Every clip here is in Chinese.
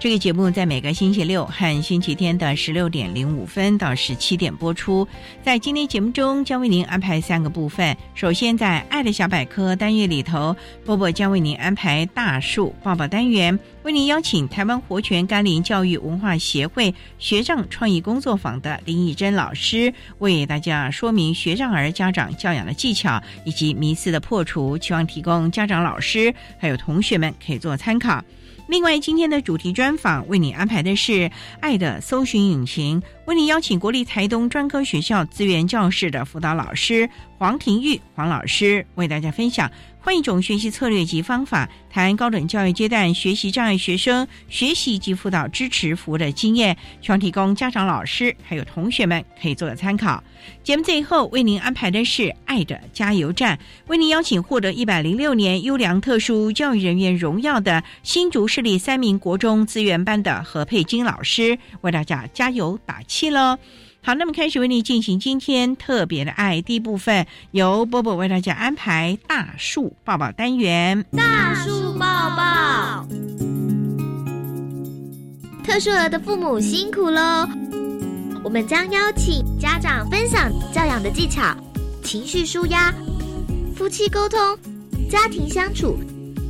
这个节目在每个星期六和星期天的十六点零五分到十七点播出。在今天节目中，将为您安排三个部分。首先，在“爱的小百科”单元里头，波波将为您安排“大树抱抱”单元，为您邀请台湾活泉甘霖教育文化协会学障创意工作坊的林义珍老师，为大家说明学障儿家长教养的技巧以及迷思的破除，希望提供家长、老师还有同学们可以做参考。另外，今天的主题专访为你安排的是《爱的搜寻引擎》，为你邀请国立台东专科学校资源教室的辅导老师黄庭玉黄老师，为大家分享。换一种学习策略及方法，谈高等教育阶段学习障碍学生学习及辅导支持服务的经验，希望提供家长、老师还有同学们可以做个参考。节目最后为您安排的是“爱的加油站”，为您邀请获得一百零六年优良特殊教育人员荣耀的新竹市立三名国中资源班的何佩金老师，为大家加油打气喽。好，那么开始为你进行今天特别的爱第一部分，由波波为大家安排大树抱抱单元。大树抱抱，特殊儿的父母辛苦喽！我们将邀请家长分享教养的技巧、情绪舒压、夫妻沟通、家庭相处，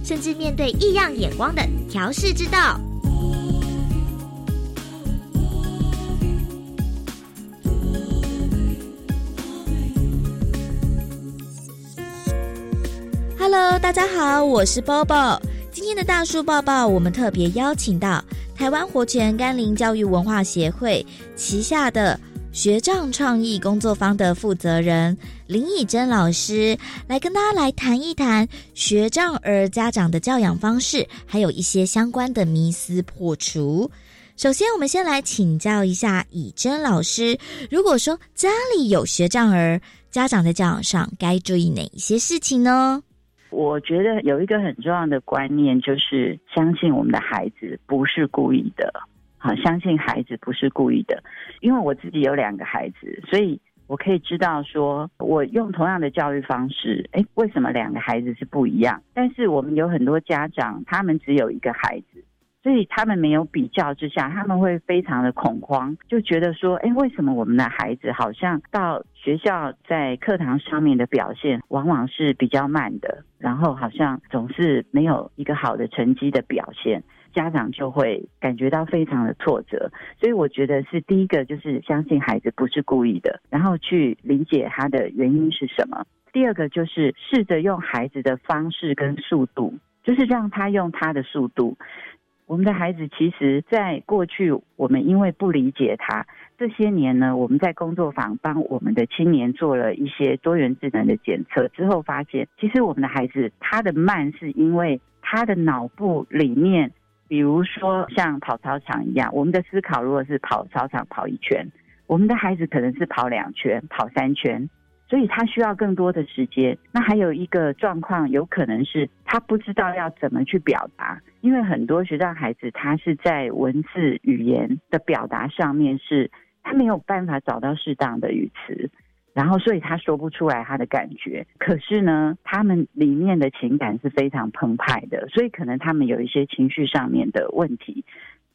甚至面对异样眼光的调试之道。Hello，大家好，我是包包。今天的大树抱抱，我们特别邀请到台湾活泉甘霖教育文化协会旗下的学障创意工作坊的负责人林以珍老师，来跟大家来谈一谈学障儿家长的教养方式，还有一些相关的迷思破除。首先，我们先来请教一下以珍老师，如果说家里有学障儿，家长在教养上该注意哪一些事情呢？我觉得有一个很重要的观念，就是相信我们的孩子不是故意的。好，相信孩子不是故意的。因为我自己有两个孩子，所以我可以知道说，我用同样的教育方式，哎，为什么两个孩子是不一样？但是我们有很多家长，他们只有一个孩子。所以他们没有比较之下，他们会非常的恐慌，就觉得说，哎，为什么我们的孩子好像到学校在课堂上面的表现往往是比较慢的，然后好像总是没有一个好的成绩的表现，家长就会感觉到非常的挫折。所以我觉得是第一个就是相信孩子不是故意的，然后去理解他的原因是什么。第二个就是试着用孩子的方式跟速度，就是让他用他的速度。我们的孩子其实，在过去，我们因为不理解他，这些年呢，我们在工作坊帮我们的青年做了一些多元智能的检测之后，发现其实我们的孩子他的慢是因为他的脑部里面，比如说像跑操场一样，我们的思考如果是跑操场跑一圈，我们的孩子可能是跑两圈、跑三圈。所以他需要更多的时间。那还有一个状况，有可能是他不知道要怎么去表达，因为很多学障孩子他是在文字语言的表达上面是，他没有办法找到适当的语词，然后所以他说不出来他的感觉。可是呢，他们里面的情感是非常澎湃的，所以可能他们有一些情绪上面的问题，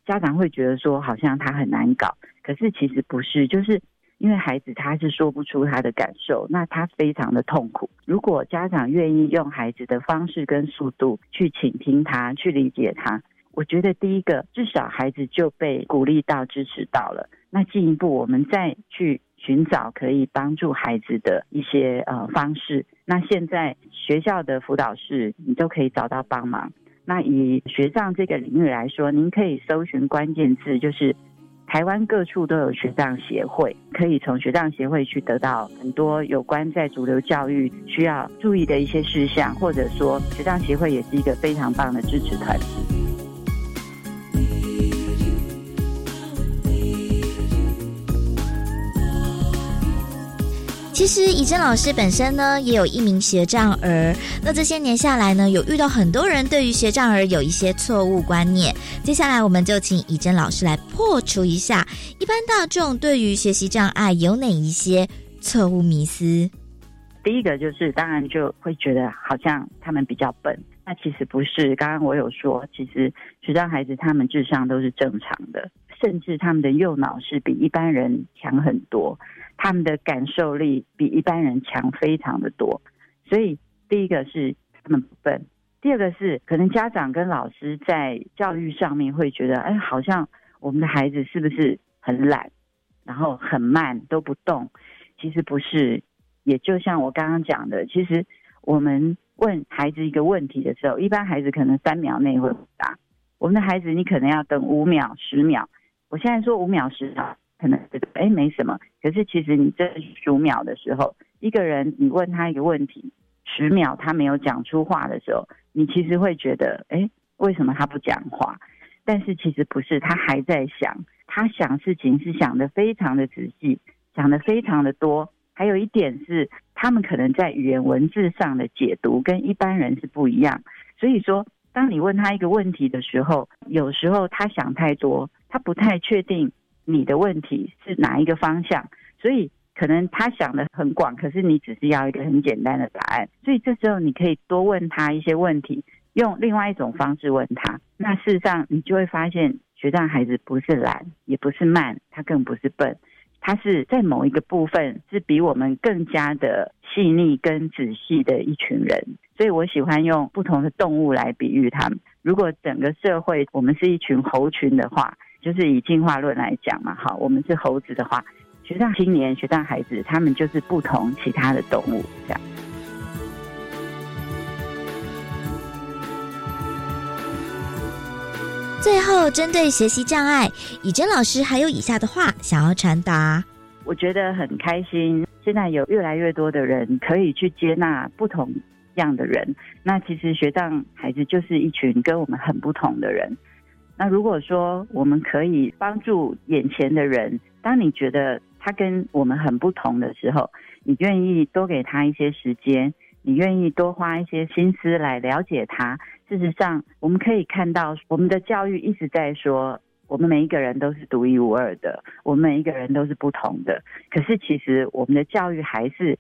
家长会觉得说好像他很难搞，可是其实不是，就是因为孩子他是说不出他的感受，那他非常的痛苦。如果家长愿意用孩子的方式跟速度去倾听他，去理解他。我觉得第一个，至少孩子就被鼓励到、支持到了。那进一步，我们再去寻找可以帮助孩子的一些呃方式。那现在学校的辅导室，你都可以找到帮忙。那以学障这个领域来说，您可以搜寻关键字，就是台湾各处都有学长协会，可以从学长协会去得到很多有关在主流教育需要注意的一些事项，或者说学长协会也是一个非常棒的支持团体。其实以真老师本身呢，也有一名学障儿。那这些年下来呢，有遇到很多人对于学障儿有一些错误观念。接下来我们就请以真老师来破除一下一般大众对于学习障碍有哪一些错误迷思。第一个就是，当然就会觉得好像他们比较笨。那其实不是。刚刚我有说，其实学障孩子他们智商都是正常的，甚至他们的右脑是比一般人强很多。他们的感受力比一般人强非常的多，所以第一个是他们不笨，第二个是可能家长跟老师在教育上面会觉得，哎，好像我们的孩子是不是很懒，然后很慢都不动？其实不是，也就像我刚刚讲的，其实我们问孩子一个问题的时候，一般孩子可能三秒内会回答，我们的孩子你可能要等五秒、十秒。我现在说五秒、十秒。可能觉得哎没什么，可是其实你这数秒的时候，一个人你问他一个问题，十秒他没有讲出话的时候，你其实会觉得哎为什么他不讲话？但是其实不是，他还在想，他想事情是想的非常的仔细，想的非常的多。还有一点是，他们可能在语言文字上的解读跟一般人是不一样。所以说，当你问他一个问题的时候，有时候他想太多，他不太确定。你的问题是哪一个方向？所以可能他想的很广，可是你只是要一个很简单的答案。所以这时候你可以多问他一些问题，用另外一种方式问他。那事实上你就会发现，学障孩子不是懒，也不是慢，他更不是笨，他是在某一个部分是比我们更加的细腻跟仔细的一群人。所以我喜欢用不同的动物来比喻他们。如果整个社会我们是一群猴群的话。就是以进化论来讲嘛，好，我们是猴子的话，学障青年、学障孩子，他们就是不同其他的动物这样。最后，针对学习障碍，以真老师还有以下的话想要传达。我觉得很开心，现在有越来越多的人可以去接纳不同样的人。那其实学障孩子就是一群跟我们很不同的人。那如果说我们可以帮助眼前的人，当你觉得他跟我们很不同的时候，你愿意多给他一些时间，你愿意多花一些心思来了解他。事实上，我们可以看到，我们的教育一直在说，我们每一个人都是独一无二的，我们每一个人都是不同的。可是，其实我们的教育还是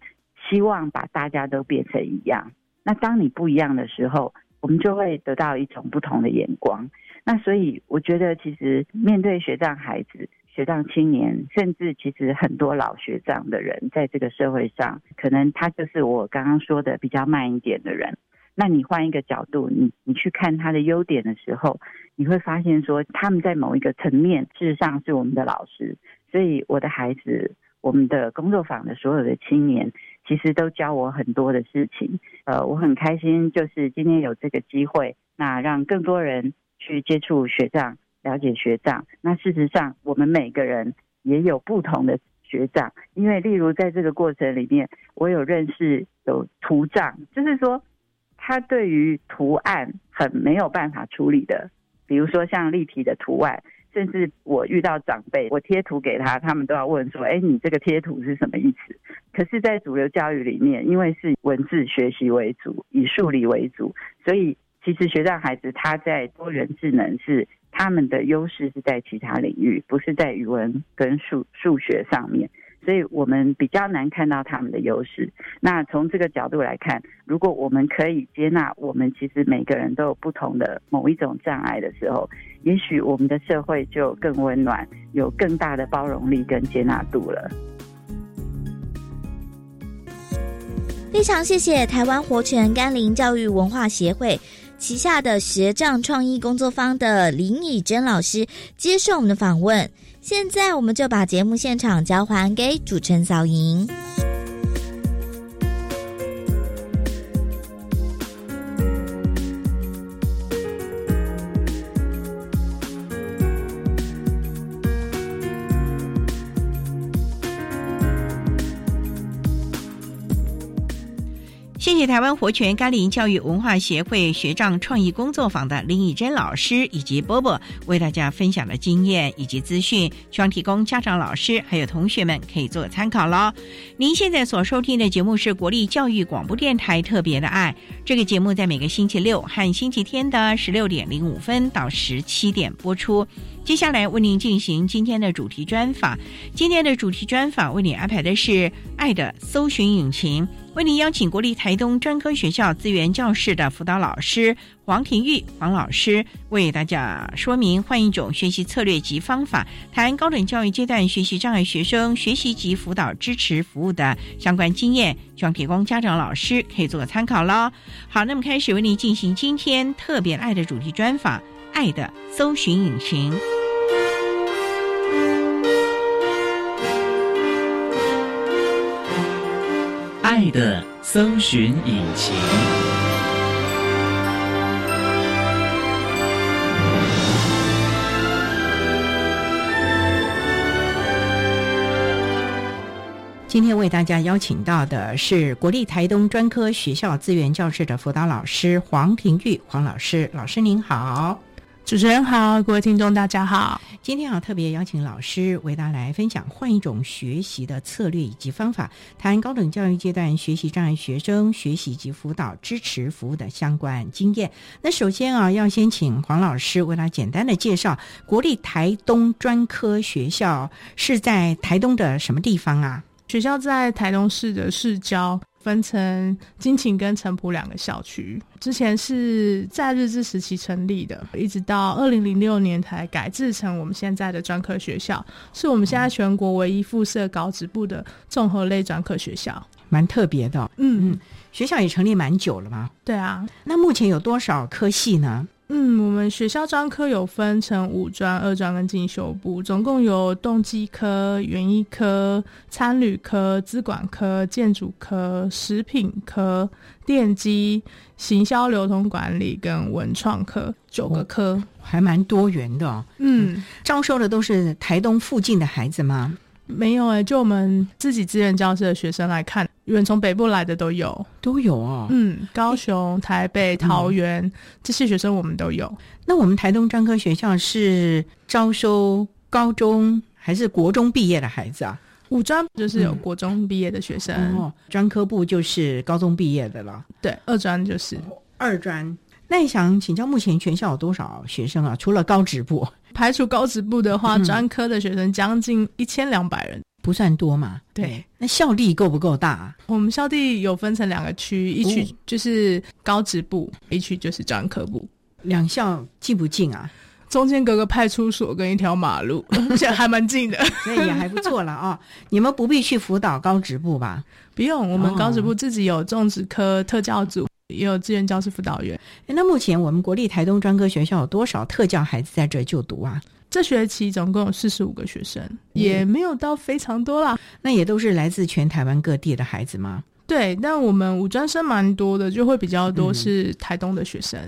希望把大家都变成一样。那当你不一样的时候，我们就会得到一种不同的眼光。那所以，我觉得其实面对学障孩子、学障青年，甚至其实很多老学障的人，在这个社会上，可能他就是我刚刚说的比较慢一点的人。那你换一个角度，你你去看他的优点的时候，你会发现说，他们在某一个层面，事实上是我们的老师。所以我的孩子，我们的工作坊的所有的青年，其实都教我很多的事情。呃，我很开心，就是今天有这个机会，那让更多人。去接触学长，了解学长。那事实上，我们每个人也有不同的学长，因为例如在这个过程里面，我有认识有图障，就是说他对于图案很没有办法处理的，比如说像立体的图案，甚至我遇到长辈，我贴图给他，他们都要问说：“哎，你这个贴图是什么意思？”可是，在主流教育里面，因为是文字学习为主，以数理为主，所以。其实学障孩子他在多元智能是他们的优势是在其他领域，不是在语文跟数数学上面。所以我们比较难看到他们的优势。那从这个角度来看，如果我们可以接纳我们其实每个人都有不同的某一种障碍的时候，也许我们的社会就更温暖，有更大的包容力跟接纳度了。非常谢谢台湾活泉甘霖教育文化协会旗下的学障创意工作坊的林以真老师接受我们的访问。现在我们就把节目现场交还给主持人小莹。台湾活泉甘霖教育文化协会学障创意工作坊的林以珍老师以及波波为大家分享的经验以及资讯，希望提供家长、老师还有同学们可以做参考喽。您现在所收听的节目是国立教育广播电台特别的爱，这个节目在每个星期六和星期天的十六点零五分到十七点播出。接下来为您进行今天的主题专访。今天的主题专访为您安排的是《爱的搜寻引擎》，为您邀请国立台东专科学校资源教室的辅导老师黄庭玉黄老师，为大家说明换一种学习策略及方法，谈高等教育阶段学习障碍学生学习及辅导支持服务的相关经验，希望提供家长、老师可以做个参考喽。好，那么开始为您进行今天特别爱的主题专访。爱的搜寻引擎，爱的搜寻引擎。今天为大家邀请到的是国立台东专科学校资源教室的辅导老师黄庭玉黄老师，老师您好。主持人好，各位听众大家好。今天啊，特别邀请老师为大家来分享换一种学习的策略以及方法，谈高等教育阶段学习障碍学生学习及辅导支持服务的相关经验。那首先啊，要先请黄老师为大家简单的介绍国立台东专科学校是在台东的什么地方啊？学校在台东市的市郊。分成金琴跟城埔两个校区，之前是在日治时期成立的，一直到二零零六年才改制成我们现在的专科学校，是我们现在全国唯一附设高职部的综合类专科学校，蛮特别的。嗯嗯，学校也成立蛮久了吗？对啊，那目前有多少科系呢？嗯，我们学校专科有分成五专、二专跟进修部，总共有动机科、园艺科、餐旅科、资管科、建筑科、食品科、电机、行销流通管理跟文创科九个科，还蛮多元的。嗯，招收的都是台东附近的孩子吗？没有哎，就我们自己资源教室的学生来看，远从北部来的都有，都有啊。嗯，高雄、台北、桃园这些学生我们都有。那我们台东专科学校是招收高中还是国中毕业的孩子啊？五专就是有国中毕业的学生，哦，专科部就是高中毕业的了。对，二专就是二专。那你想请教，目前全校有多少学生啊？除了高职部，排除高职部的话，专科的学生将近一千两百人，不算多嘛？对。那校地够不够大？我们校地有分成两个区，一区就是高职部，一区就是专科部。两校近不近啊？中间隔个派出所跟一条马路，现在还蛮近的，那也还不错了啊。你们不必去辅导高职部吧？不用，我们高职部自己有种植科特教组。也有志愿教师辅导员。那目前我们国立台东专科学校有多少特教孩子在这就读啊？这学期总共有四十五个学生，也没有到非常多啦。那也都是来自全台湾各地的孩子吗？对，但我们五专生蛮多的，就会比较多是台东的学生。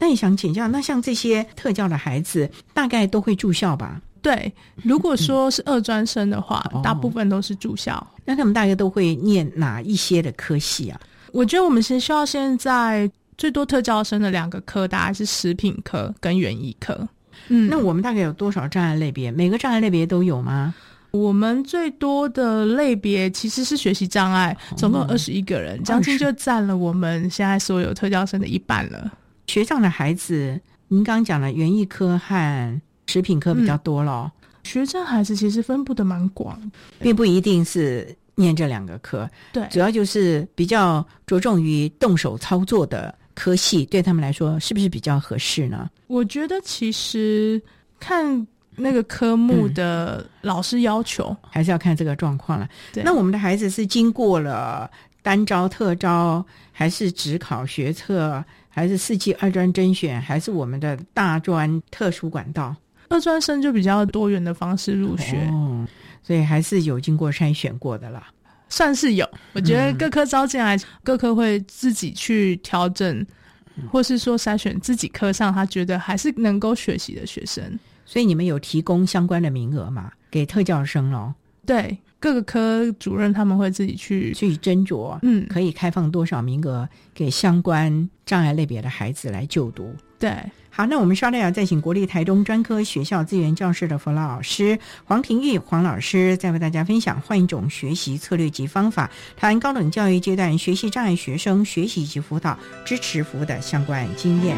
那你想请教，那像这些特教的孩子，大概都会住校吧？对，如果说是二专生的话，大部分都是住校。那他们大概都会念哪一些的科系啊？我觉得我们学校现在最多特教生的两个科，大概是食品科跟园艺科。嗯，那我们大概有多少障碍类别？每个障碍类别都有吗？我们最多的类别其实是学习障碍，总共二十一个人，将近就占了我们现在所有特教生的一半了。学障的孩子，您刚刚讲了园艺科和食品科比较多咯。学障孩子其实分布的蛮广，并不一定是念这两个科，对，主要就是比较着重于动手操作的科系，对他们来说是不是比较合适呢？我觉得其实看那个科目的老师要求，还是要看这个状况了。对那我们的孩子是经过了单招、特招，还是只考学测，还是四季二专甄选，还是我们的大专特殊管道？二专生就比较多元的方式入学，哦，所以还是有经过筛选过的啦。算是有。我觉得嗯各科招进来，各科会自己去调整，嗯或是说筛选自己科上他觉得还是能够学习的学生。所以你们有提供相关的名额嘛？给特教生咯，对，各个科主任他们会自己去，去斟酌，嗯，可以开放多少名额给相关障碍类别的孩子来就读。对。好，那我们稍待要再请国立台东专科学校资源教室的辅导老师黄庭玉黄老师，再为大家分享换一种学习策略及方法，谈高等教育阶段学习障碍学生学习及辅导支持服务的相关经验。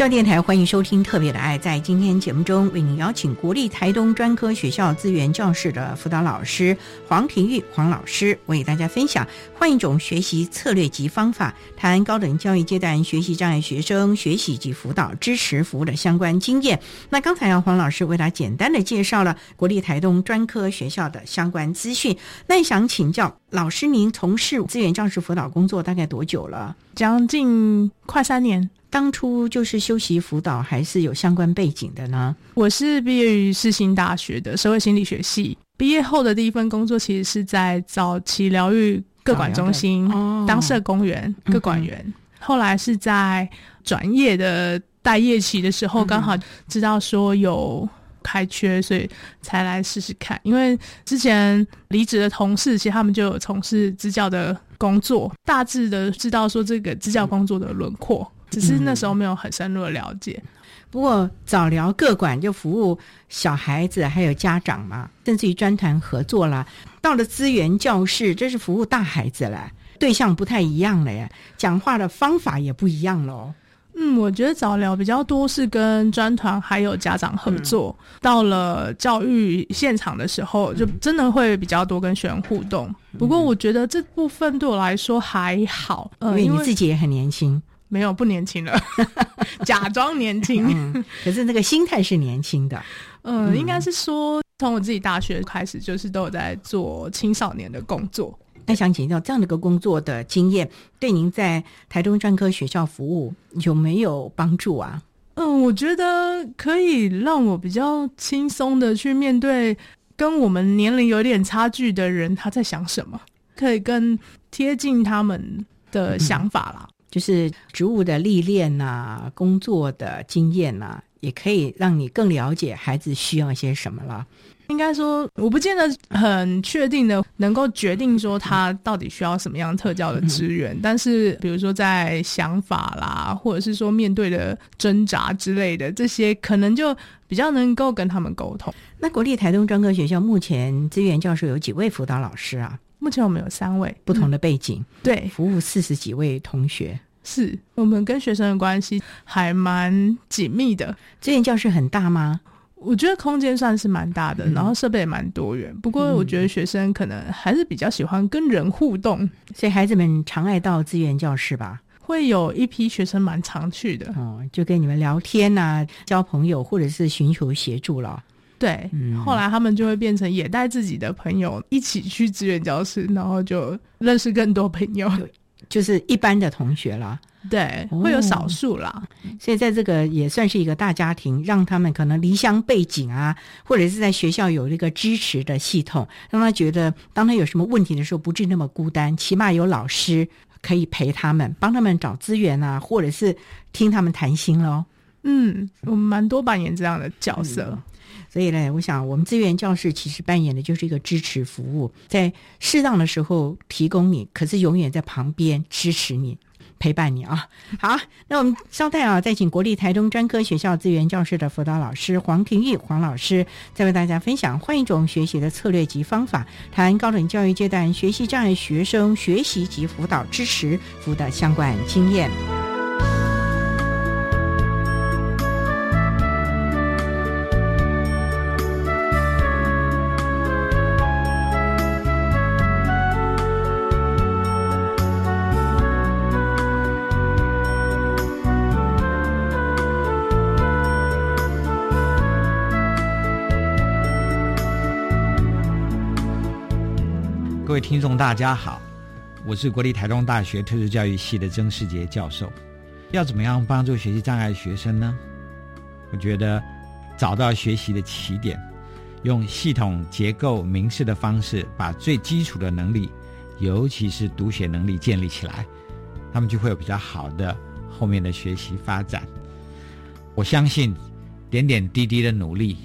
教电台欢迎收听《特别的爱》。在今天节目中，为您邀请国立台东专科学校资源教室的辅导老师黄庭玉黄老师，为大家分享换一种学习策略及方法，谈高等教育阶段学习障碍学生学习及辅导支持服务的相关经验。那刚才啊，黄老师为他简单的介绍了国立台东专科学校的相关资讯。那想请教老师，您从事资源教室辅导工作大概多久了？将近快三年。当初就是修习辅导，还是有相关背景的呢？我是毕业于世新大学的社会心理学系，毕业后的第一份工作其实是在早期疗愈各管中心哦当社工员、各管员。后来是在转业的待业期的时候，嗯刚好知道说有开缺，所以才来试试看。因为之前离职的同事，其实他们就有从事支教的工作，大致的知道说这个支教工作的轮廓，只是那时候没有很深入的了解。不过早疗各管就服务小孩子还有家长嘛，甚至于专团合作啦。到了资源教室，这是服务大孩子了，对象不太一样了耶，讲话的方法也不一样喽。嗯，我觉得早疗比较多是跟专团还有家长合作。到了教育现场的时候，就真的会比较多跟学员互动。不过我觉得这部分对我来说还好，因为你自己也很年轻，没有不年轻了，假装年轻。嗯，可是那个心态是年轻的。嗯，应该是说从我自己大学开始，就是都有在做青少年的工作。那想请教这样的一个工作的经验，对您在台中专科学校服务有没有帮助啊？嗯，我觉得可以让我比较轻松的去面对跟我们年龄有点差距的人他在想什么，可以更贴近他们的想法啦。就是职务的历练呐、工作的经验呐、也可以让你更了解孩子需要些什么了。应该说，我不见得很确定的能够决定说他到底需要什么样特教的资源，但是比如说在想法啦，或者是说面对的挣扎之类的，这些可能就比较能够跟他们沟通。那国立台东专科学校目前资源教授有几位辅导老师啊？目前我们有三位不同的背景，对，服务四十几位同学。是我们跟学生的关系还蛮紧密的。资源教室很大吗？我觉得空间算是蛮大的，然后设备也蛮多元。不过我觉得学生可能还是比较喜欢跟人互动，所以孩子们常爱到资源教室吧？会有一批学生蛮常去的。哦，就跟你们聊天呐、交朋友，或者是寻求协助了。对，嗯后来他们就会变成也带自己的朋友一起去志愿教室，然后就认识更多朋友。就是一般的同学啦，对，哦会有少数啦。所以在这个也算是一个大家庭，让他们可能离乡背景啊，或者是在学校有一个支持的系统，让他觉得当他有什么问题的时候，不至于那么孤单，起码有老师可以陪他们，帮他们找资源啊，或者是听他们谈心喽。嗯，我们蛮多扮演这样的角色。所以呢，我想我们资源教室其实扮演的就是一个支持服务，在适当的时候提供你，可是永远在旁边支持你。陪伴你啊！好，那我们稍待啊，再请国立台东专科学校资源教室的辅导老师黄庭玉黄老师，再为大家分享换一种学习的策略及方法，谈高等教育阶段学习障碍学生学习及辅导支持服务的相关经验。各位听众，大家好，我是国立台东大学特殊教育系的曾世杰教授。要怎么样帮助学习障碍学生呢？我觉得找到学习的起点，用系统结构明示的方式，把最基础的能力，尤其是读写能力建立起来，他们就会有比较好的后面的学习发展。我相信点点滴滴的努力，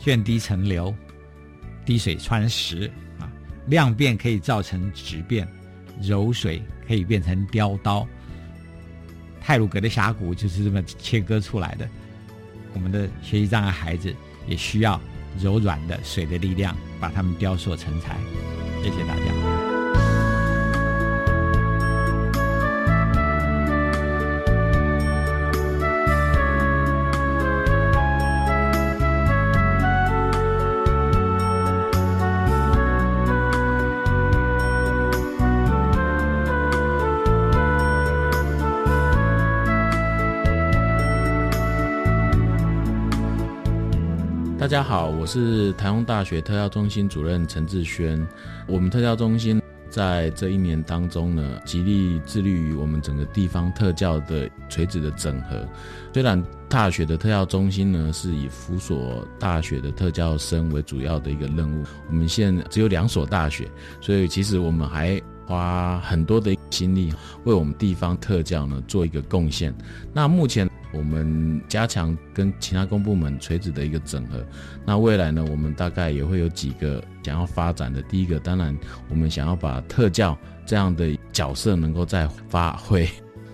卷滴成流，滴水穿石，量变可以造成质变，柔水可以变成雕刀。泰鲁格的峡谷就是这么切割出来的。我们的学习障碍孩子也需要柔软的水的力量，把他们雕塑成才。谢谢大家。我是台中大学特教中心主任陈志轩。我们特教中心在这一年当中呢，极力致力于我们整个地方特教的垂直的整合。虽然大学的特教中心呢是以辅所大学的特教生为主要的一个任务，我们现在只有两所大学，所以其实我们还花很多的心力为我们地方特教呢做一个贡献。那目前我们加强跟其他公部门垂直的一个整合。那未来呢，我们大概也会有几个想要发展的。第一个，当然我们想要把特教这样的角色能够再发挥。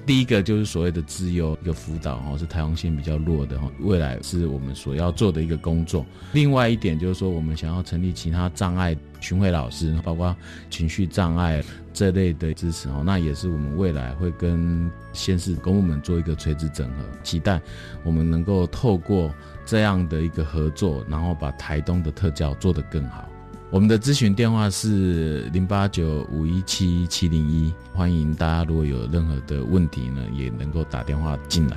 第一个就是所谓的自优一个辅导哈，是台湾性比较弱的哈，未来是我们所要做的一个工作。另外一点就是说，我们想要成立其他障碍巡回老师，包括情绪障碍这类的支持哦，那也是我们未来会跟县市公部门做一个垂直整合，期待我们能够透过这样的一个合作，然后把台东的特教做得更好。我们的咨询电话是零八九五一七七零一，欢迎大家如果有任何的问题呢，也能够打电话进来。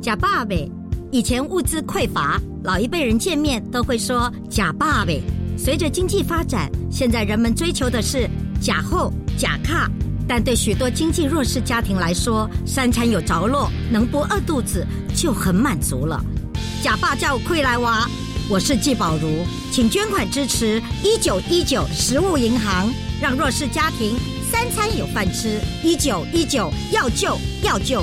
假爸呗，以前物资匮乏，老一辈人见面都会说假爸呗。随着经济发展，现在人们追求的是假后、假卡。但对许多经济弱势家庭来说，三餐有着落，能不饿肚子就很满足了。假爸叫亏来娃，我是季宝如，请捐款支持一九一九食物银行，让弱势家庭三餐有饭吃。一九一九要救要救。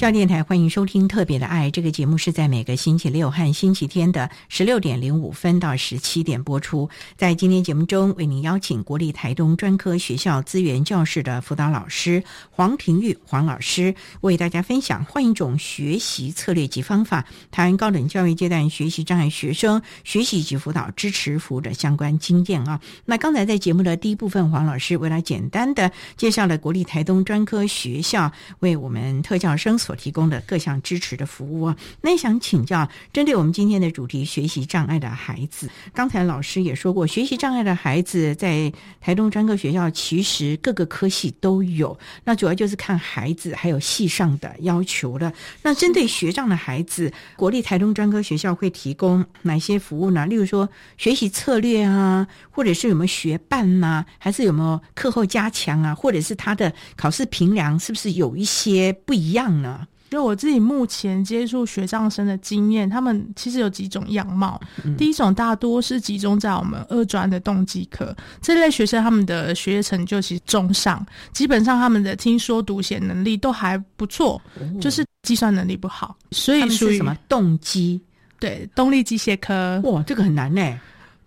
教电台欢迎收听《特别的爱》这个节目，是在每个星期六和星期天的十六点零五分到十七点播出。在今天节目中，为您邀请国立台东专科学校资源教室的辅导老师黄庭玉黄老师，为大家分享换一种学习策略及方法，谈高等教育阶段学习障碍学生学习及辅导支持服务的相关经验啊。那刚才在节目的第一部分，黄老师为了简单的介绍了国立台东专科学校为我们特教生所提供的各项支持的服务啊，那想请教，针对我们今天的主题，学习障碍的孩子，刚才老师也说过，学习障碍的孩子在台东专科学校其实各个科系都有，那主要就是看孩子还有系上的要求了。那针对学障的孩子，国立台东专科学校会提供哪些服务呢？例如说学习策略啊，或者是有没有学伴呐，还是有没有课后加强啊，或者是他的考试评量是不是有一些不一样呢？就我自己目前接触学障生的经验，他们其实有几种样貌。第一种大多是集中在我们二专的动机科这类学生，他们的学业成就其实中上，基本上他们的听说读写能力都还不错，就是计算能力不好，所以属于什么动机？对，动力机械科。哇，这个很难呢。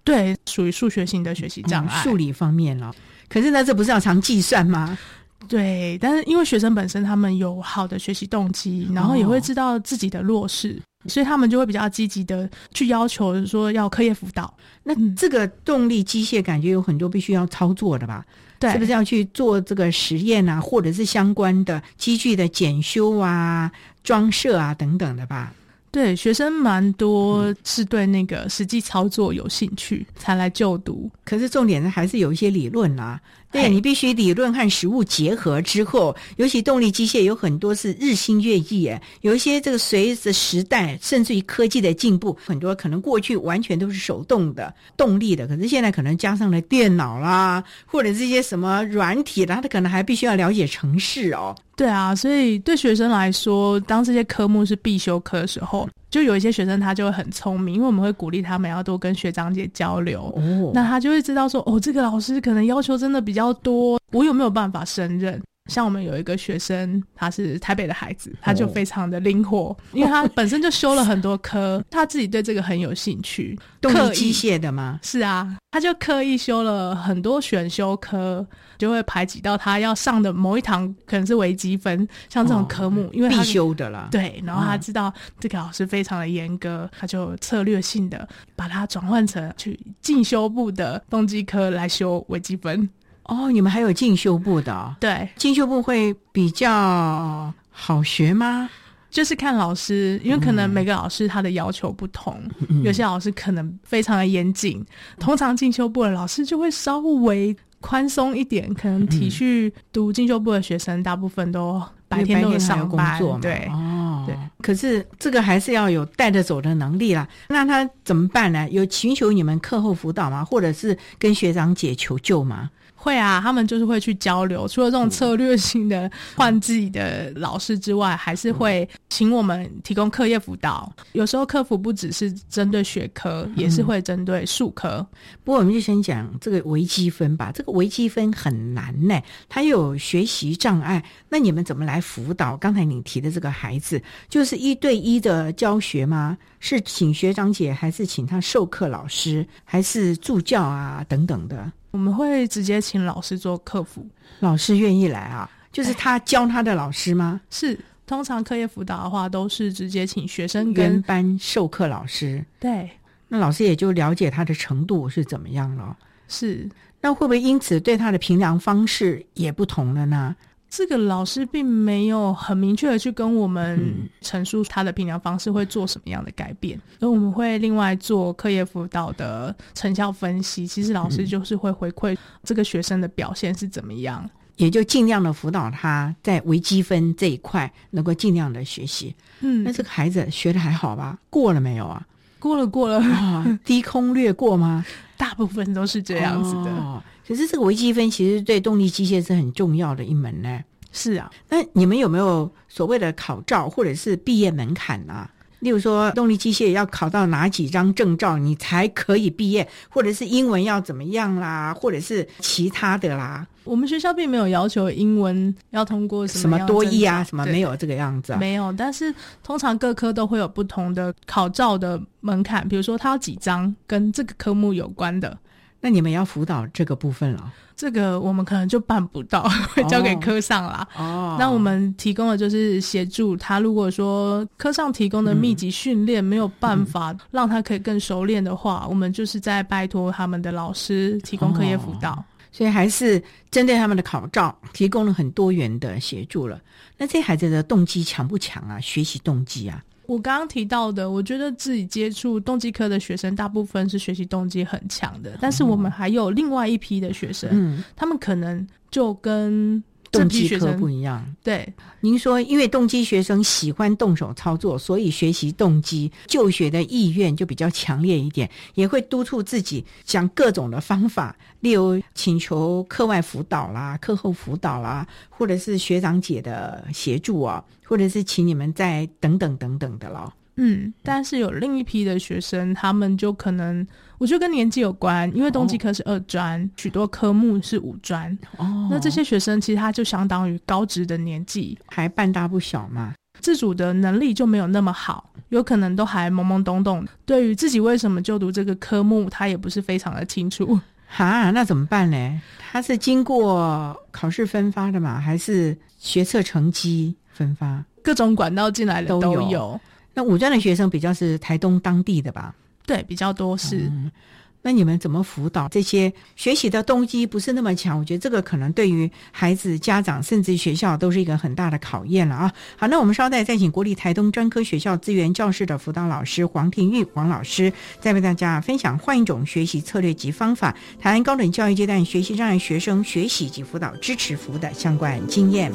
对，属于数学型的学习障碍，数理方面了。可是呢，这不是要常计算吗？对，但是因为学生本身他们有好的学习动机，然后也会知道自己的弱势，所以他们就会比较积极的去要求说要课业辅导。那这个动力机械感觉有很多必须要操作的吧？对，是不是要去做这个实验啊，或者是相关的机具的检修啊、装设啊等等的吧？对，学生蛮多是对那个实际操作有兴趣才来就读，可是重点呢还是有一些理论啊。对你必须理论和实物结合之后，尤其动力机械有很多是日新月异，哎，有一些这个随着时代甚至于科技的进步，很多可能过去完全都是手动的动力的，可是现在可能加上了电脑啦，或者这些什么软体啦，他可能还必须要了解程式哦。对啊，所以对学生来说，当这些科目是必修课的时候，就有一些学生他就会很聪明，因为我们会鼓励他们要多跟学长姐交流，哦，那他就会知道说，哦，这个老师可能要求真的比较多，我有没有办法胜任？像我们有一个学生，他是台北的孩子，他就非常的灵活，因为他本身就修了很多科，他自己对这个很有兴趣。动刻意力机械的吗？是啊，他就刻意修了很多选修科，就会排挤到他要上的某一堂，可能是微积分，像这种科目，因为他必修的啦。对，然后他嗯知道这个老师非常的严格，他就策略性的把它转换成去进修部的动机科来修微积分。哦，你们还有进修部的、哦？对，进修部会比较好学吗？就是看老师，因为可能每个老师他的要求不同，嗯有些老师可能非常的严谨，通常进修部的老师就会稍微宽松一点，可能体恤读进修部的学生，大部分都白天都有因为白天还有上班，工作嘛对，哦，对。可是这个还是要有带着走的能力啦。那他怎么办呢？有寻求你们课后辅导吗？或者是跟学长姐求救吗？会啊，他们就是会去交流。除了这种策略性的换自己的老师之外，还是会请我们提供课业辅导。有时候客服不只是针对学科，也是会针对术科。不过我们就先讲这个微积分吧。这个微积分很难呢，他有学习障碍。那你们怎么来辅导？刚才你提的这个孩子，就是一对一的教学吗？是请学长姐，还是请他授课老师，还是助教啊等等的？我们会直接请老师做客服，老师愿意来啊？就是他教他的老师吗？是，通常课业辅导的话，都是直接请学生原跟班授课老师。对，那老师也就了解他的程度是怎么样了。是，那会不会因此对他的评量方式也不同了呢？这个老师并没有很明确的去跟我们嗯陈述他的评量方式会做什么样的改变，而我们会另外做课业辅导的成效分析。其实老嗯师就是会回馈这个学生的表现是怎么样。也就尽量的辅导他在微积分这一块能够尽量的学习。嗯那这个孩子学的还好吧？过了没有啊？过了过了，啊，低空掠过吗？大部分都是这样子的。哦可是这个微积分其实对动力机械是很重要的一门呢。是啊，那你们有没有所谓的考照或者是毕业门槛啊？例如说，动力机械要考到哪几张证照你才可以毕业，或者是英文要怎么样啦，或者是其他的啦，我们学校并没有要求英文要通过什么么多译啊，什么没有这个样子啊？没有，但是通常各科都会有不同的考照的门槛，比如说它有几张跟这个科目有关的，那你们要辅导这个部分了。这个我们可能就办不到，会交给科上啦。哦那我们提供的就是协助他，如果说科上提供的密集训练没有办法让他可以更熟练的话，我们就是在拜托他们的老师提供课业辅导。所以还是针对他们的考照提供了很多元的协助了。那这孩子的动机强不强啊？学习动机啊？我刚刚提到的，我觉得自己接触动机科的学生，大部分是学习动机很强的，但是我们还有另外一批的学生，嗯，他们可能就跟这动机科不一样。对，您说，因为动机学生喜欢动手操作，所以学习动机就学的意愿就比较强烈一点，也会督促自己想各种的方法，例如请求课外辅导啦、课后辅导啦，或者是学长姐的协助啊，或者是请你们再等等等等的咯。嗯，但是有另一批的学生，他们就可能，我觉得跟年纪有关，因为冬季科是二专，许多科目是五专，哦那这些学生其实他就相当于高职的年纪，还半大不小嘛。自主的能力就没有那么好，有可能都还懵懵懂懂，对于自己为什么就读这个科目，他也不是非常的清楚。哈，那怎么办呢？他是经过考试分发的嘛？还是学测成绩分发？各种管道进来的都有那五专的学生比较是台东当地的吧？对，比较多是。那你们怎么辅导这些学习的动机不是那么强？我觉得这个可能对于孩子、家长甚至学校都是一个很大的考验了啊！好，那我们稍待再请国立台东专科学校资源教室的辅导老师黄庭玉黄老师，再为大家分享换一种学习策略及方法，台湾高等教育阶段学习障碍学生学习及辅导支持服务的相关经验。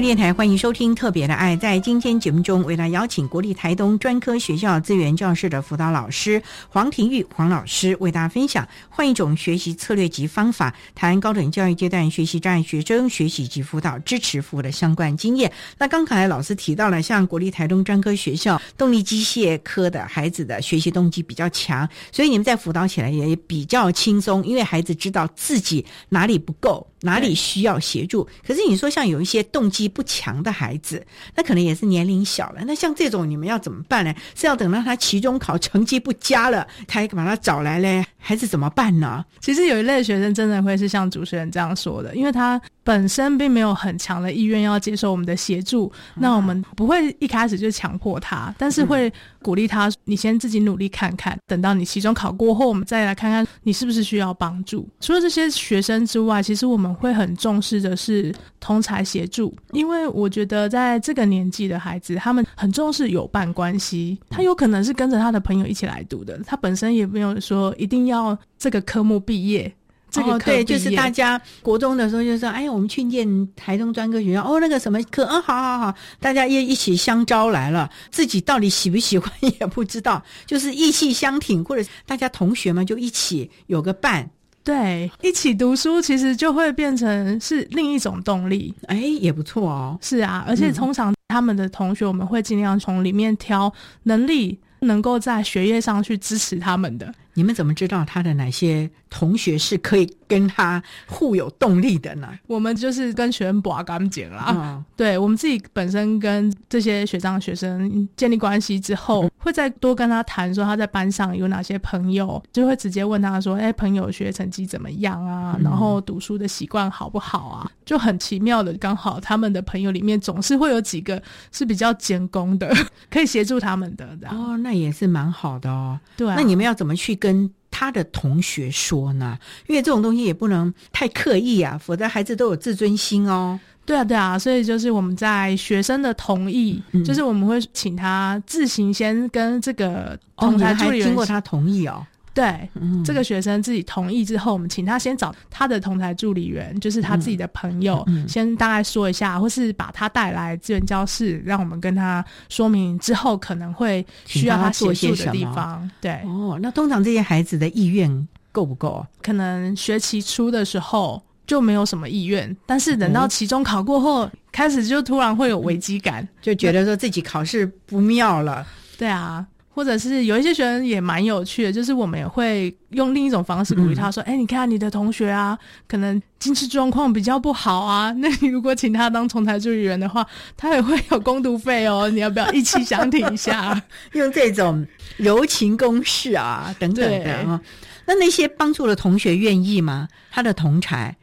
电台欢迎收听《特别的爱》。在今天节目中，为大家邀请国立台东专科学校资源教室的辅导老师黄庭玉黄老师，为大家分享换一种学习策略及方法，谈高等教育阶段学习障碍学生学习及辅导支持服务的相关经验。那刚才老师提到了，像国立台东专科学校动力机械科的孩子的学习动机比较强，所以你们在辅导起来也比较轻松，因为孩子知道自己哪里不够。哪里需要协助？可是你说像有一些动机不强的孩子，那可能也是年龄小了。那像这种你们要怎么办呢？是要等到他期中考成绩不佳了，才把他找来嘞，还是怎么办呢？其实有一类学生真的会是像主持人这样说的，因为他本身并没有很强的意愿要接受我们的协助，那我们不会一开始就强迫他，但是会鼓励他，你先自己努力看看，等到你期中考过后，我们再来看看你是不是需要帮助。除了这些学生之外，其实我们。会很重视的是同才协助，因为我觉得在这个年纪的孩子，他们很重视友伴关系。他有可能是跟着他的朋友一起来读的，他本身也没有说一定要这个科目毕业。这个对，就是大家国中的时候就说：“哎，我们去念台中专科学校哦，那个什么科，嗯，好好好，大家也一起相招来了。自己到底喜不喜欢 也不知道，就是意气相挺，或者大家同学们就一起有个伴。”对，一起读书其实就会变成是另一种动力，哎，也不错哦。是啊，而且通常他们的同学，我们会尽量从里面挑能力能够在学业上去支持他们的。你们怎么知道他的哪些同学是可以跟他互有动力的呢？我们就是跟学生把干净啦。对我们自己本身跟这些学长学生建立关系之后，会再多跟他谈说他在班上有哪些朋友，就会直接问他说：“哎，朋友学成绩怎么样啊？然后读书的习惯好不好啊？”就很奇妙的，刚好他们的朋友里面总是会有几个是比较监工的，可以协助他们的。哦，那也是蛮好的哦。对，那你们要怎么去？跟他的同学说呢，因为这种东西也不能太刻意啊，否则孩子都有自尊心哦。对啊，对啊，所以就是我们在学生的同意，就是我们会请他自行先跟这个同台助理员经过他同意哦。对，这个学生自己同意之后，我们请他先找他的同台助理员，就是他自己的朋友，先大概说一下，或是把他带来资源教室，让我们跟他说明之后可能会需要他协助的地方。对，哦，那通常这些孩子的意愿够不够？可能学期初的时候就没有什么意愿，但是等到期中考过后，开始就突然会有危机感，就觉得说自己考试不妙了。对啊。或者是有一些学生也蛮有趣的，就是我们也会用另一种方式鼓励他说：“哎，你看你的同学啊，可能经济状况比较不好啊，那你如果请他当从财助理员的话，他也会有攻读费哦，你要不要一起想挺一下？用这种柔情攻势啊，等等的啊。那那些帮助的同学愿意吗？他的同才？”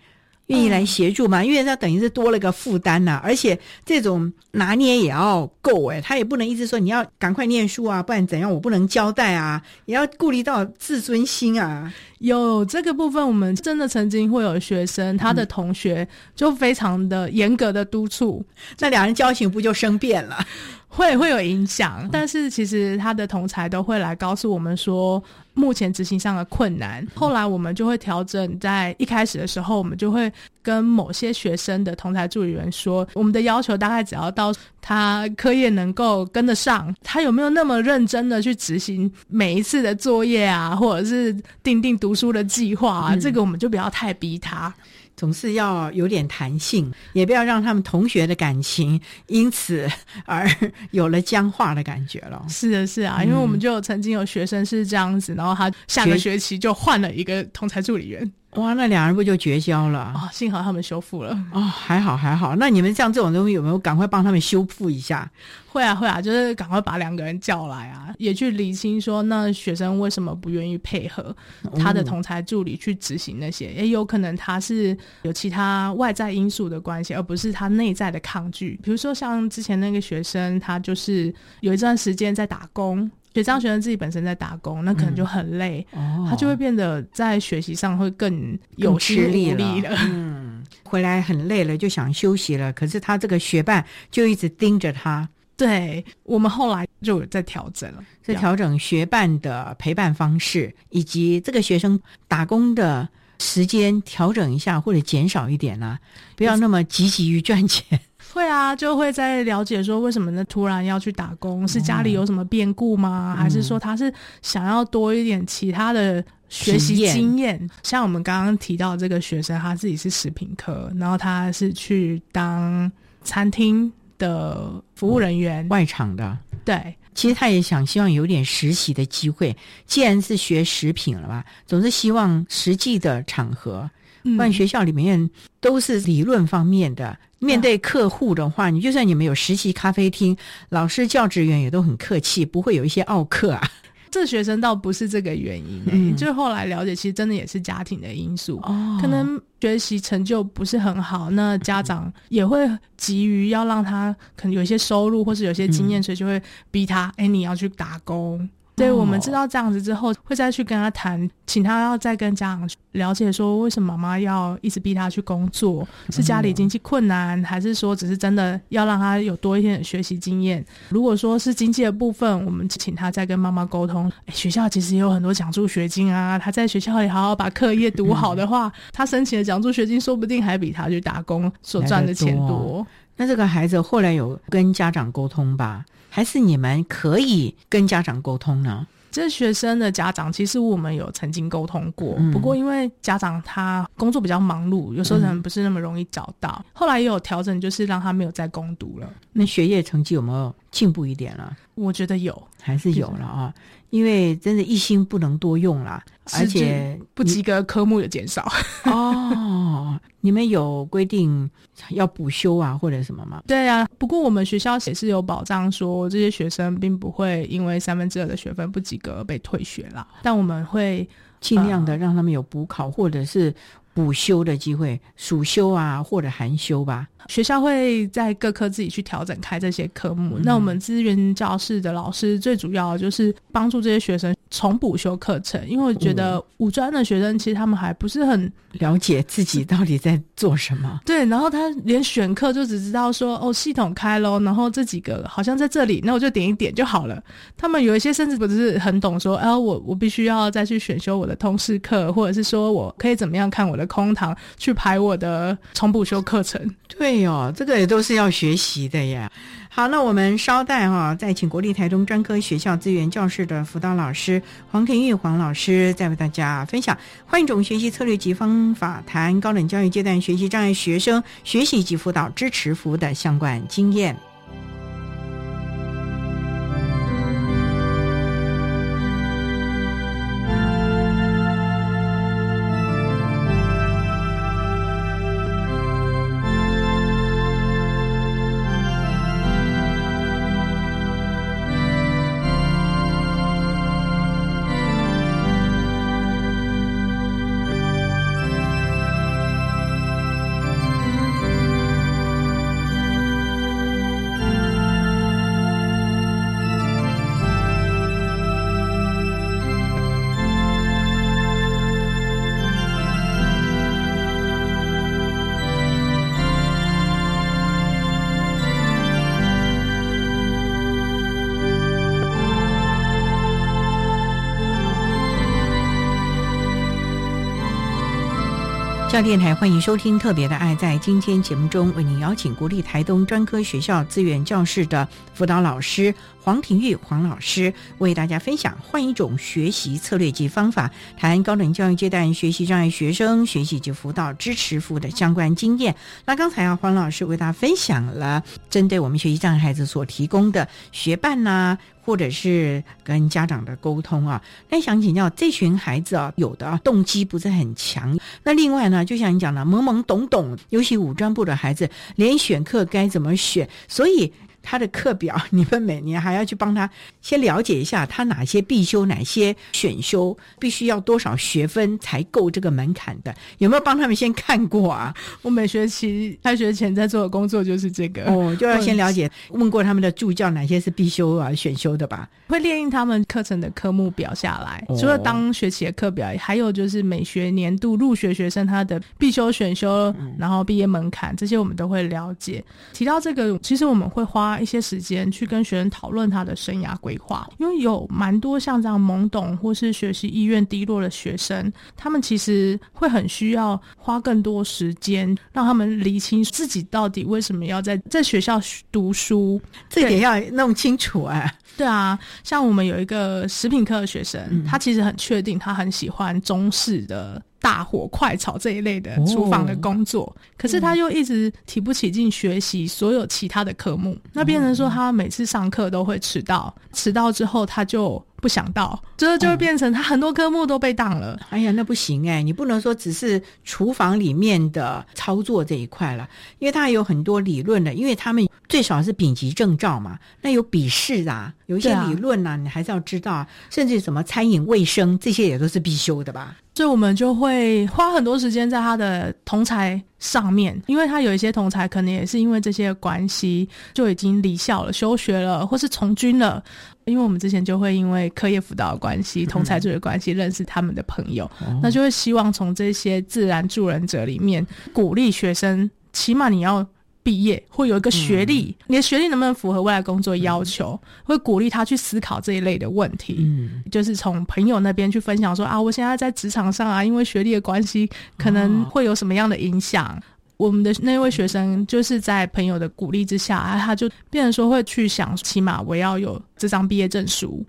愿意来协助嘛？因为他等于是多了个负担呐，而且这种拿捏也要够哎，他也不能一直说你要赶快念书啊，不然怎样我不能交代啊，也要顾虑到自尊心啊。有这个部分，我们真的曾经会有学生，他的同学就非常的严格的督促，那两人交情不就生变了？会会有影响，但是其实他的同才都会来告诉我们说，目前执行上的困难。后来我们就会调整，在一开始的时候，我们就会跟某些学生的同台助理员说，我们的要求大概只要到他课业能够跟得上，他有没有那么认真的去执行每一次的作业啊，或者是定定读书的计划啊，这个我们就不要太逼他。总是要有点弹性，也不要让他们同学的感情因此 而有了僵化的感觉了。是的，是啊，因为我们就曾经有学生是这样子，然后他下个学期就换了一个同才助理员。哇，那两人不就绝交了啊？幸好他们修复了哦，还好还好。那你们像这种东西有没有赶快帮他们修复一下？会啊会啊，就是赶快把两个人叫来啊，也去理清说那学生为什么不愿意配合他的同才助理去执行那些？也有可能他是有其他外在因素的关系，而不是他内在的抗拒。比如说像之前那个学生，他就是有一段时间在打工。学张学生自己本身在打工，那可能就很累，他就会变得在学习上会更有吃力了。嗯，回来很累了，就想休息了。可是他这个学伴就一直盯着他。对我们后来就在调整了，在调整学伴的陪伴方式，以及这个学生打工的时间调整一下或者减少一点啊，不要那么积极于赚钱。会啊，就会在了解说为什么呢？突然要去打工，是家里有什么变故吗？还是说他是想要多一点其他的学习经验？像我们刚刚提到这个学生，他自己是食品科，然后他是去当餐厅的服务人员，外场的。对，其实他也想希望有点实习的机会。既然是学食品了吧，总是希望实际的场合。不然学校里面都是理论方面的，面对客户的话，你就算你们有实习咖啡厅，老师教职员也都很客气，不会有一些傲客啊。这学生倒不是这个原因，嗯，就后来了解，其实真的也是家庭的因素，哦，可能学习成就不是很好，那家长也会急于要让他可能有一些收入或是有些经验，所以就会逼他，哎，你要去打工。对，我们知道这样子之后，会再去跟他谈，请他要再跟家长了解说，为什么妈妈要一直逼他去工作？是家里经济困难，还是说只是真的要让他有多一些学习经验？如果说是经济的部分，我们请他再跟妈妈沟通。学校其实也有很多奖助学金啊，他在学校里好好把课业读好的话，他申请的奖助学金说不定还比他去打工所赚的钱多。那这个孩子后来有跟家长沟通吧？还是你们可以跟家长沟通呢？这学生的家长其实我们有曾经沟通过，不过因为家长他工作比较忙碌，有时候可能不是那么容易找到。后来也有调整，就是让他没有再攻读了。那学业成绩有没有进步一点了？我觉得有，还是有了啊。因为真的，一心不能多用啦，而且不及格科目也减少哦。你们有规定要补修啊，或者什么吗？对啊，不过我们学校也是有保障，说这些学生并不会因为三分之二的学分不及格被退学啦。但我们会尽量的让他们有补考或者是补修的机会，暑修啊或者寒修吧。学校会在各科自己去调整开这些科目。那我们资源教室的老师最主要就是帮助这些学生重补修课程，因为我觉得五专的学生其实他们还不是很了解自己到底在做什么。对，然后他连选课就只知道说哦，系统开喽，然后这几个好像在这里，那我就点一点就好了。他们有一些甚至不是很懂说，哎，我我必须要再去选修我的通识课，或者是说我可以怎么样看我的空堂去排我的重补修课程。对。哦，这个也都是要学习的呀。好，那我们稍待哈，再请国立台中专科学校资源教室的辅导老师黄庭玉黄老师，再为大家分享换一种学习策略及方法，谈高等教育阶段学习障碍学生学习及辅导支持服务的相关经验。电台欢迎收听《特别的爱》。在今天节目中，为您邀请国立台东专科学校资源教室的辅导老师黄庭玉黄老师，为大家分享换一种学习策略及方法，谈高等教育阶段学习障碍学生学习及辅导支持服务的相关经验。那刚才啊，黄老师为大家分享了针对我们学习障碍孩子所提供的学伴呐。或者是跟家长的沟通啊，那想请教这群孩子啊，有的啊动机不是很强。那另外呢，就像你讲的，懵懵懂懂，尤其武装部的孩子，连选课该怎么选，所以。他的课表，你们每年还要去帮他先了解一下，他哪些必修，哪些选修，必须要多少学分才够这个门槛的？有没有帮他们先看过啊？我每学期开学前在做的工作就是这个哦，就要先了解，问过他们的助教哪些是必修啊、选修的吧？会列印他们课程的科目表下来，除了当学期的课表，还有就是每学年度入学学生他的必修、选修，然后毕业门槛这些我们都会了解。提到这个，其实我们会花。花一些时间去跟学生讨论他的生涯规划，因为有蛮多像这样懵懂或是学习意愿低落的学生，他们其实会很需要花更多时间，让他们理清自己到底为什么要在在学校读书，这点要弄清楚哎。对啊，像我们有一个食品科的学生，他其实很确定他很喜欢中式的。大火快炒这一类的厨房的工作，可是他又一直提不起劲学习所有其他的科目。那变成说他每次上课都会迟到，迟到之后他就不想到，这就会变成他很多科目都被挡了。哎呀，那不行哎，你不能说只是厨房里面的操作这一块了，因为他有很多理论的，因为他们最少是丙级证照嘛，那有笔试啊，有一些理论啊，你还是要知道，甚至什么餐饮卫生这些也都是必修的吧。所以我们就会花很多时间在他的同才上面，因为他有一些同才可能也是因为这些关系就已经离校了、休学了，或是从军了。因为我们之前就会因为课业辅导的关系、同才组的关系认识他们的朋友，那就会希望从这些自然助人者里面鼓励学生，起码你要。毕业会有一个学历，你的学历能不能符合未来工作要求？会鼓励他去思考这一类的问题。嗯，就是从朋友那边去分享说啊，我现在在职场上啊，因为学历的关系，可能会有什么样的影响。我们的那位学生就是在朋友的鼓励之下，他就变成说会去想，起码我要有这张毕业证书，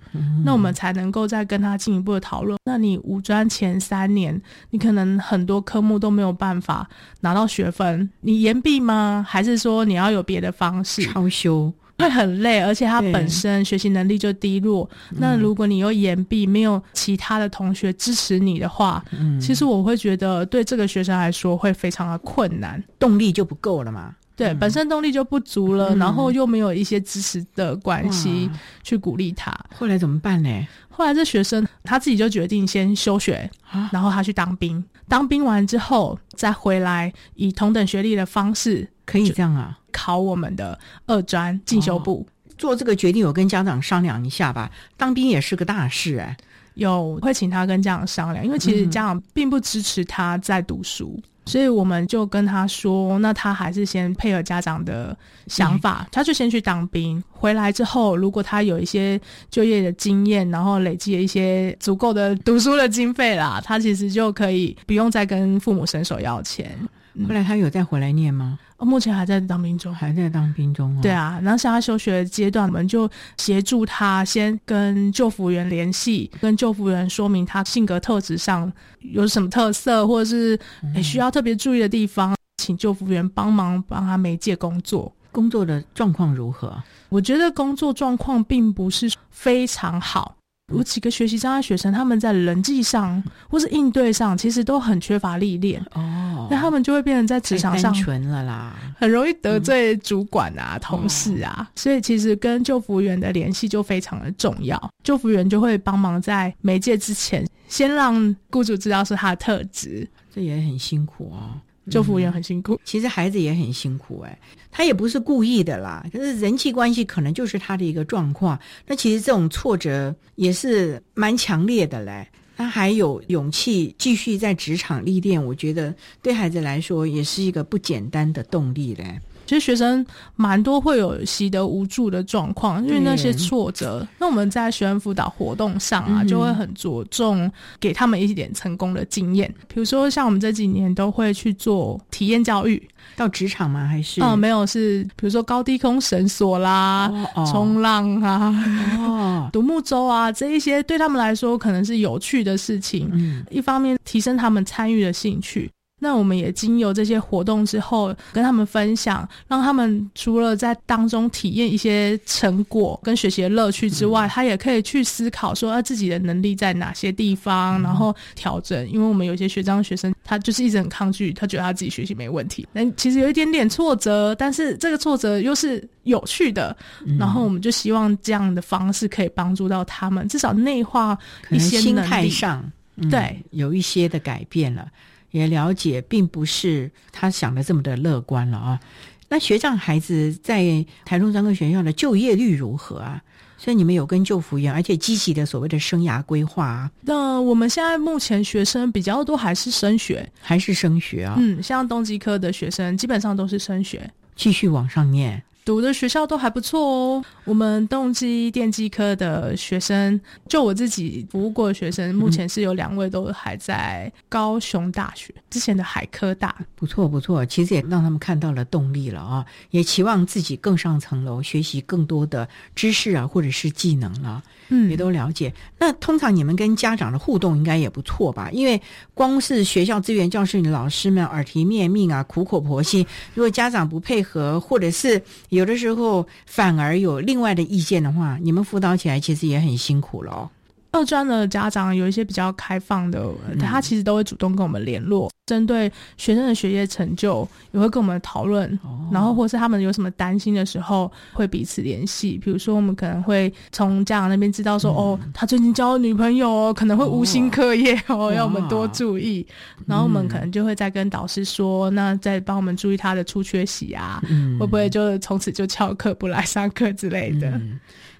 那我们才能够再跟他进一步的讨论。那你五专前三年，你可能很多科目都没有办法拿到学分，你延毕吗？还是说你要有别的方式超修？会很累，而且他本身学习能力就低落。那如果你又延毕，没有其他的同学支持你的话，其实我会觉得对这个学生来说会非常的困难，动力就不够了嘛。对，本身动力就不足了，然后又没有一些支持的关系去鼓励他。后来怎么办呢？后来这学生他自己就决定先休学，然后他去当兵。当兵完之后再回来，以同等学历的方式，可以这样啊？考我们的二专进修部，做这个决定有跟家长商量一下吧。当兵也是个大事哎，有会请他跟家长商量，因为其实家长并不支持他在读书，所以我们就跟他说，那他还是先配合家长的想法，他就先去当兵。回来之后，如果他有一些就业的经验，然后累积了一些足够的读书的经费啦，他其实就可以不用再跟父母伸手要钱。后来他有再回来念吗？哦目前还在当兵中，还在当兵中。哦对啊，然后像他休学阶段，我们就协助他先跟救服员联系，跟救服员说明他性格特质上有什么特色，或者是需要特别注意的地方，请救服员帮忙帮他媒介工作。工作的状况如何？我觉得工作状况并不是非常好。有几个学习障碍学生，他们在人际上或是应对上，其实都很缺乏历练哦。那他们就会变成在职场上纯了啦，很容易得罪主管啊、同事啊。所以其实跟救服员的联系就非常的重要。救服员就会帮忙在媒介之前，先让雇主知道是他的特质。这也很辛苦哦。救服员很辛苦，其实孩子也很辛苦哎，他也不是故意的啦，就是人际关系可能就是他的一个状况。那其实这种挫折也是蛮强烈的嘞，他还有勇气继续在职场历练，我觉得对孩子来说也是一个不简单的动力嘞。其实学生蛮多会有习得无助的状况，因为那些挫折。那我们在学生辅导活动上啊，就会很着重给他们一点成功的经验。比如说，像我们这几年都会去做体验教育，到职场吗？还是？哦，没有，是比如说高低空绳索啦、冲浪啊、独木舟啊这一些，对他们来说可能是有趣的事情。嗯，一方面提升他们参与的兴趣。那我们也经由这些活动之后，跟他们分享，让他们除了在当中体验一些成果跟学习的乐趣之外，他也可以去思考说，他自己的能力在哪些地方，然后调整。因为我们有些学长学生，他就是一直很抗拒，他觉得他自己学习没问题，但其实有一点点挫折，但是这个挫折又是有趣的。然后我们就希望这样的方式可以帮助到他们，至少内化一些心态上，对，有一些的改变了。也了解，并不是他想的这么的乐观了啊。那学长孩子在台中专科学校的就业率如何啊？所以你们有跟救服员，而且积极的所谓的生涯规划啊。那我们现在目前学生比较多还是升学，还是升学啊？嗯，像东基科的学生基本上都是升学，继续往上念。读的学校都还不错哦。我们动机电机科的学生，就我自己服务过的学生，目前是有两位都还在高雄大学，之前的海科大，不错不错。其实也让他们看到了动力了啊，也期望自己更上层楼，学习更多的知识啊，或者是技能了。也都了解。那通常你们跟家长的互动应该也不错吧？因为光是学校资源教室的老师们耳提面命啊，苦口婆心。如果家长不配合，或者是有的时候反而有另外的意见的话，你们辅导起来其实也很辛苦了。二专的家长有一些比较开放的，他其实都会主动跟我们联络，针对学生的学业成就也会跟我们讨论，然后或是他们有什么担心的时候会彼此联系。比如说，我们可能会从家长那边知道说，哦，他最近交女朋友哦，可能会无心课业哦，要我们多注意。然后我们可能就会再跟导师说，那再帮我们注意他的出缺席啊，会不会就从此就翘课不来上课之类的。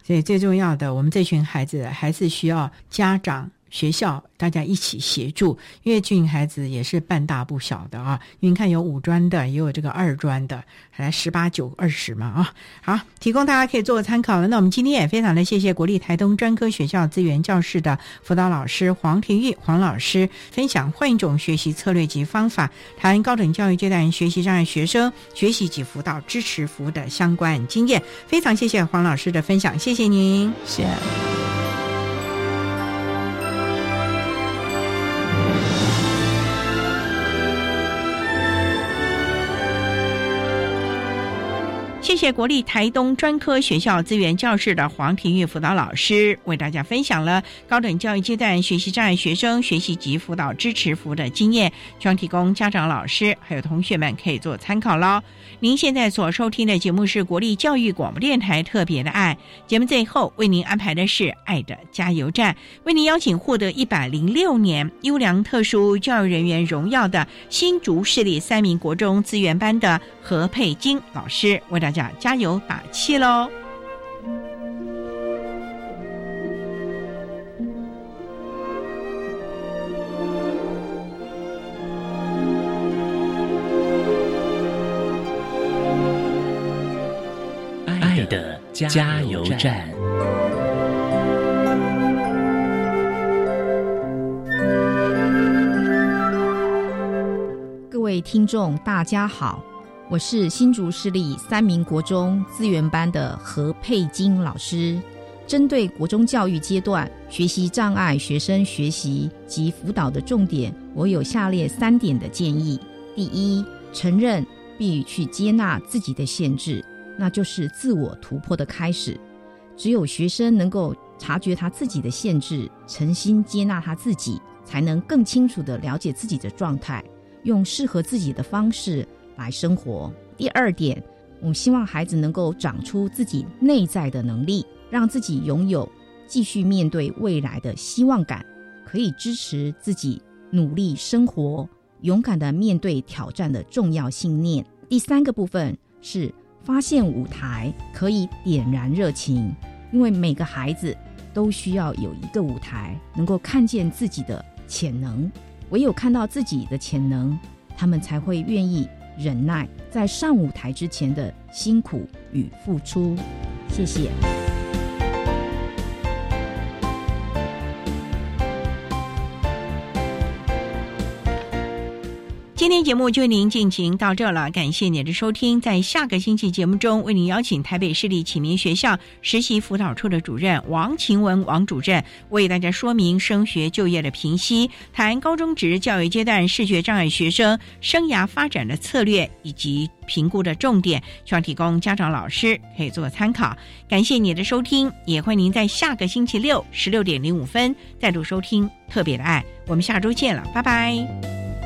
所以最重要的，我们这群孩子还是需要家长。学校大家一起协助，因为这群孩子也是半大不小的啊。因为你看有五专的，也有这个二专的，还十八九二十嘛啊。好，提供大家可以做个参考了。那我们今天也非常的谢谢国立台东专科学校资源教室的辅导老师黄庭玉黄老师分享换一种学习策略及方法，谈高等教育阶段学习障碍学生学习及辅导支持服务的相关经验。非常谢谢黄老师的分享，谢谢您，谢。谢国立台东专科学校资源教室的黄庭玉辅导老师为大家分享了高等教育阶段学习障碍学生学习及辅导支持服务的经验，希望提供家长、老师还有同学们可以做参考喽。您现在所收听的节目是国立教育广播电台特别的爱节目，最后为您安排的是爱的加油站，为您邀请获得一百零六年优良特殊教育人员荣耀的新竹市立三名国中资源班的何佩金老师为大家。加油打气喽！爱的加油站。各位听众，大家好。我是新竹市立三名国中资源班的何佩金老师，针对国中教育阶段学习障碍学生学习及辅导的重点，我有下列三点的建议：第一，承认并去接纳自己的限制，那就是自我突破的开始。只有学生能够察觉他自己的限制，诚心接纳他自己，才能更清楚地了解自己的状态，用适合自己的方式。来生活。第二点，我们希望孩子能够长出自己内在的能力，让自己拥有继续面对未来的希望感，可以支持自己努力生活，勇敢的面对挑战的重要信念。第三个部分是发现舞台可以点燃热情，因为每个孩子都需要有一个舞台，能够看见自己的潜能。唯有看到自己的潜能，他们才会愿意。忍耐在上舞台之前的辛苦与付出，谢谢。今天节目就为您进行到这了，感谢您的收听。在下个星期节目中，为您邀请台北市立启明学校实习辅导处的主任王晴文王主任，为大家说明升学就业的评析，谈高中职教育阶段视觉障碍学生生涯发展的策略以及评估的重点，希望提供家长老师可以做参考。感谢你的收听，也欢迎您在下个星期六十六点零五分再度收听特别的爱。我们下周见了，拜拜。